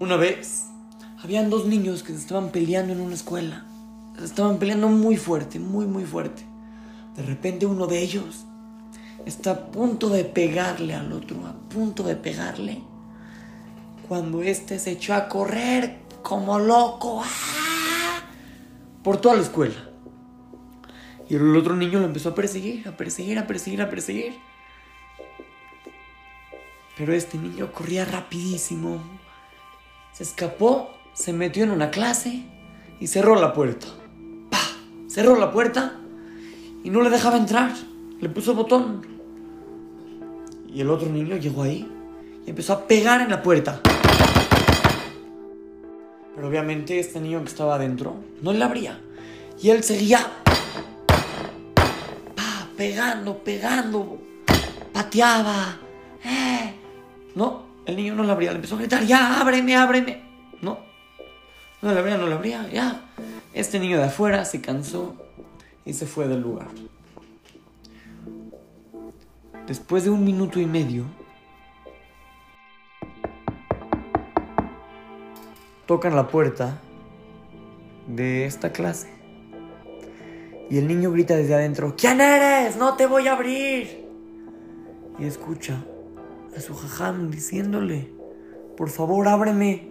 Una vez, habían dos niños que se estaban peleando en una escuela. Se estaban peleando muy fuerte, muy, muy fuerte. De repente uno de ellos está a punto de pegarle al otro, a punto de pegarle. Cuando este se echó a correr como loco ¡ah! por toda la escuela. Y el otro niño lo empezó a perseguir, a perseguir, a perseguir, a perseguir. Pero este niño corría rapidísimo. Se escapó, se metió en una clase y cerró la puerta. ¡Pah! Cerró la puerta y no le dejaba entrar. Le puso botón. Y el otro niño llegó ahí y empezó a pegar en la puerta. Pero obviamente este niño que estaba adentro no le abría. Y él seguía pa, pegando, pegando, pateaba. Eh. No, el niño no le abría, le empezó a gritar, ya, ábreme, ábreme. No, no le abría, no le abría, ya. Este niño de afuera se cansó y se fue del lugar. Después de un minuto y medio, tocan la puerta de esta clase. Y el niño grita desde adentro, ¿quién eres? No te voy a abrir. Y escucha su jajam diciéndole, por favor ábreme,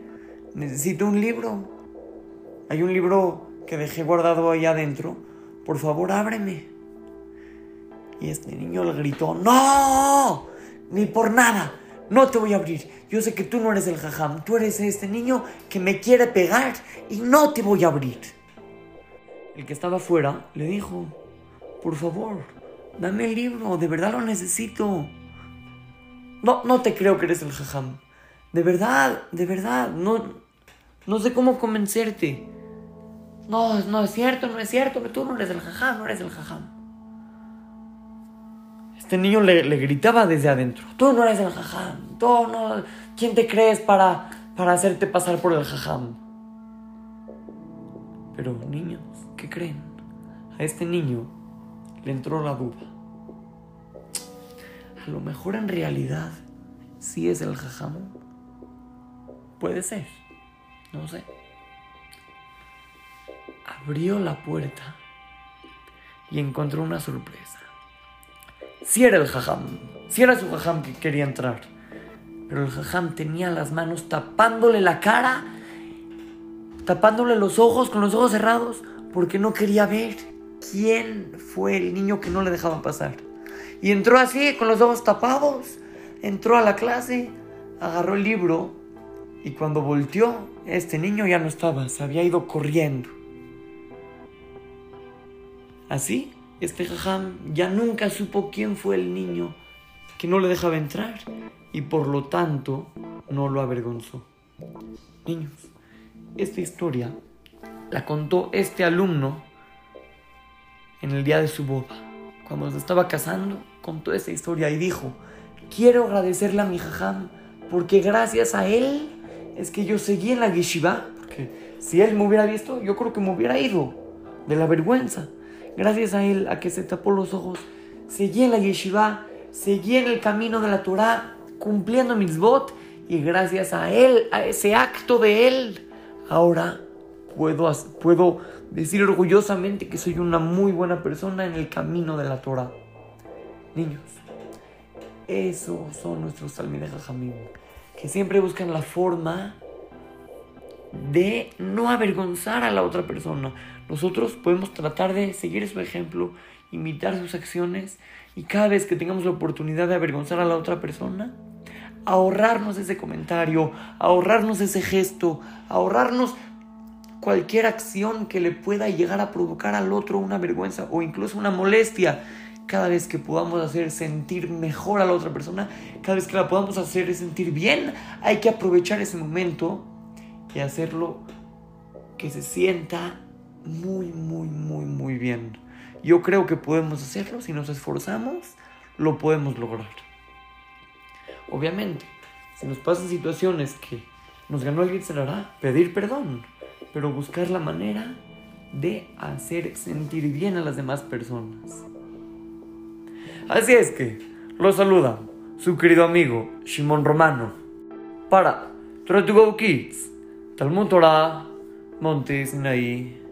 necesito un libro. Hay un libro que dejé guardado ahí adentro, por favor ábreme. Y este niño le gritó, no, ni por nada, no te voy a abrir. Yo sé que tú no eres el jajam, tú eres este niño que me quiere pegar y no te voy a abrir. El que estaba afuera le dijo, por favor, dame el libro, de verdad lo necesito. No, no te creo que eres el jajam. De verdad, de verdad, no, no sé cómo convencerte. No, no es cierto, no es cierto, tú no eres el jajam, no eres el jajam. Este niño le, le, gritaba desde adentro, tú no eres el jajam, tú no, ¿quién te crees para, para hacerte pasar por el jajam? Pero niños, ¿qué creen? A este niño le entró la duda. A lo mejor en realidad sí es el jajam. Puede ser, no sé. Abrió la puerta y encontró una sorpresa. Sí era el jajam, sí era su jajam que quería entrar. Pero el jajam tenía las manos tapándole la cara, tapándole los ojos con los ojos cerrados, porque no quería ver quién fue el niño que no le dejaban pasar. Y entró así, con los ojos tapados, entró a la clase, agarró el libro y cuando volteó, este niño ya no estaba, se había ido corriendo. Así, este jajam ya nunca supo quién fue el niño que no le dejaba entrar y por lo tanto no lo avergonzó. Niños, esta historia la contó este alumno en el día de su boda. Cuando se estaba casando, contó esta historia y dijo, quiero agradecerle a mi jajam porque gracias a él es que yo seguí en la yeshiva. Porque si él me hubiera visto, yo creo que me hubiera ido de la vergüenza. Gracias a él, a que se tapó los ojos, seguí en la yeshiva, seguí en el camino de la Torah, cumpliendo mis votos. Y gracias a él, a ese acto de él, ahora puedo, puedo decir orgullosamente que soy una muy buena persona en el camino de la Torah. Niños, esos son nuestros Talmidei Jajamim, que siempre buscan la forma de no avergonzar a la otra persona. Nosotros podemos tratar de seguir su ejemplo, imitar sus acciones y cada vez que tengamos la oportunidad de avergonzar a la otra persona, ahorrarnos ese comentario, ahorrarnos ese gesto, ahorrarnos cualquier acción que le pueda llegar a provocar al otro una vergüenza o incluso una molestia. Cada vez que podamos hacer sentir mejor a la otra persona, cada vez que la podamos hacer sentir bien, hay que aprovechar ese momento y hacerlo que se sienta muy, muy, muy, muy bien. Yo creo que podemos hacerlo, si nos esforzamos, lo podemos lograr. Obviamente, si nos pasan situaciones que nos ganó lo hará pedir perdón, pero buscar la manera de hacer sentir bien a las demás personas. Así es que, lo saluda su querido amigo Shimon Romano para Try to go kids. Talmud Torah, Monte Sinaí.